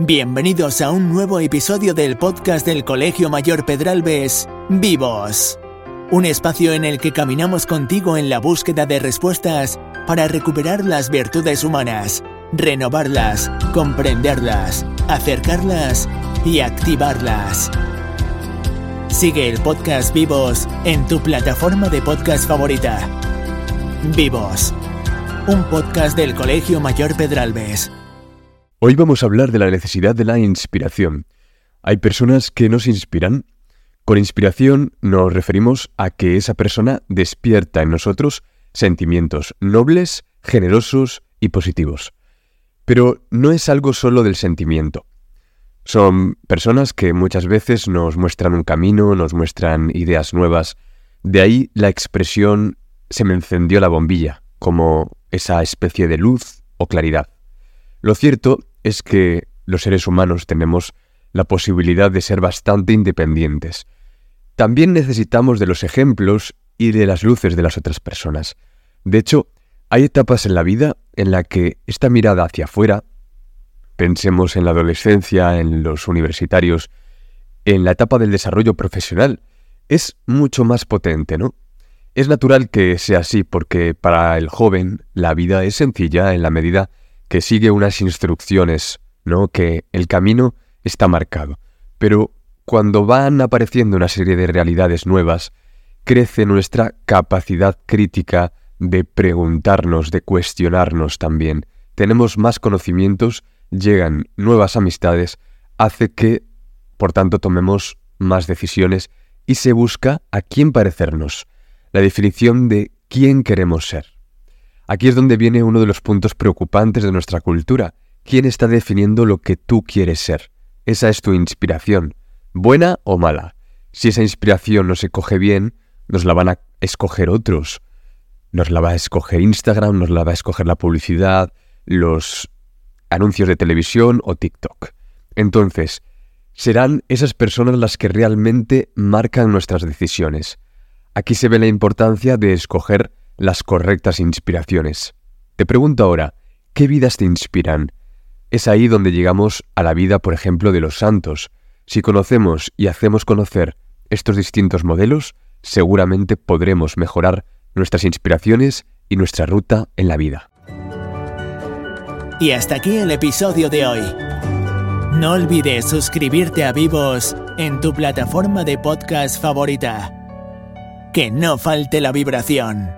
Bienvenidos a un nuevo episodio del podcast del Colegio Mayor Pedralbes, Vivos. Un espacio en el que caminamos contigo en la búsqueda de respuestas para recuperar las virtudes humanas, renovarlas, comprenderlas, acercarlas y activarlas. Sigue el podcast Vivos en tu plataforma de podcast favorita. Vivos, un podcast del Colegio Mayor Pedralbes. Hoy vamos a hablar de la necesidad de la inspiración. Hay personas que nos inspiran. Con inspiración nos referimos a que esa persona despierta en nosotros sentimientos nobles, generosos y positivos. Pero no es algo solo del sentimiento. Son personas que muchas veces nos muestran un camino, nos muestran ideas nuevas. De ahí la expresión se me encendió la bombilla, como esa especie de luz o claridad. Lo cierto es que los seres humanos tenemos la posibilidad de ser bastante independientes. También necesitamos de los ejemplos y de las luces de las otras personas. De hecho, hay etapas en la vida en la que esta mirada hacia afuera, pensemos en la adolescencia, en los universitarios, en la etapa del desarrollo profesional, es mucho más potente, ¿no? Es natural que sea así porque para el joven la vida es sencilla en la medida que sigue unas instrucciones, ¿no? Que el camino está marcado. Pero cuando van apareciendo una serie de realidades nuevas, crece nuestra capacidad crítica de preguntarnos, de cuestionarnos también. Tenemos más conocimientos, llegan nuevas amistades, hace que, por tanto, tomemos más decisiones y se busca a quién parecernos, la definición de quién queremos ser. Aquí es donde viene uno de los puntos preocupantes de nuestra cultura. ¿Quién está definiendo lo que tú quieres ser? Esa es tu inspiración, buena o mala. Si esa inspiración no se coge bien, nos la van a escoger otros. Nos la va a escoger Instagram, nos la va a escoger la publicidad, los anuncios de televisión o TikTok. Entonces, serán esas personas las que realmente marcan nuestras decisiones. Aquí se ve la importancia de escoger las correctas inspiraciones. Te pregunto ahora, ¿qué vidas te inspiran? Es ahí donde llegamos a la vida, por ejemplo, de los santos. Si conocemos y hacemos conocer estos distintos modelos, seguramente podremos mejorar nuestras inspiraciones y nuestra ruta en la vida. Y hasta aquí el episodio de hoy. No olvides suscribirte a Vivos en tu plataforma de podcast favorita. Que no falte la vibración.